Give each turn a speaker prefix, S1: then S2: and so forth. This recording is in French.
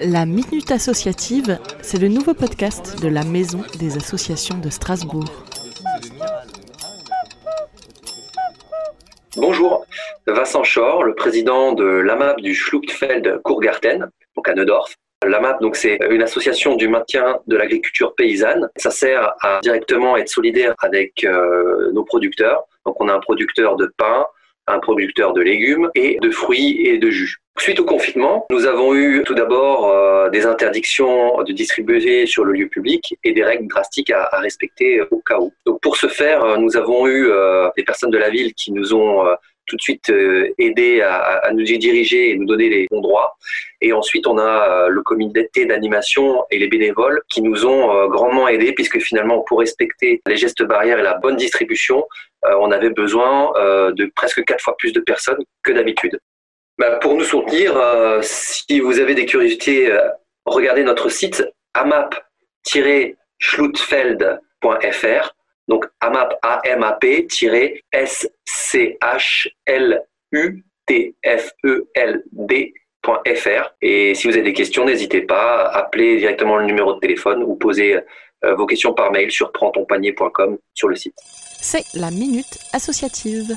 S1: La Minute Associative, c'est le nouveau podcast de la Maison des associations de Strasbourg.
S2: Bonjour, Vincent Schor, le président de l'AMAP du Schluchtfeld Kurgarten, donc à Neudorf. L'AMAP, donc, c'est une association du maintien de l'agriculture paysanne. Ça sert à directement être solidaire avec euh, nos producteurs. Donc, on a un producteur de pain, un producteur de légumes et de fruits et de jus. Suite au confinement, nous avons eu tout d'abord euh, des interdictions de distribuer sur le lieu public et des règles drastiques à, respecter au cas où. Donc pour ce faire, euh, nous avons eu euh, des personnes de la ville qui nous ont tout de suite aidés à, à, nous diriger et nous donner les bons droits. Et ensuite, on a le comité d'animation et les bénévoles qui nous ont grandement aidés puisque finalement, pour respecter les gestes barrières et la bonne distribution, on avait besoin de presque quatre fois plus de personnes que d'habitude. Bah, pour nous soutenir, euh, si vous avez des curiosités, euh, regardez notre site amap-schlutfeld.fr. Donc amap, a m a p s c h l u t f e l d.fr. Et si vous avez des questions, n'hésitez pas, à appeler directement le numéro de téléphone ou poser euh, vos questions par mail sur prendtonpanier.com sur le site.
S1: C'est la minute associative.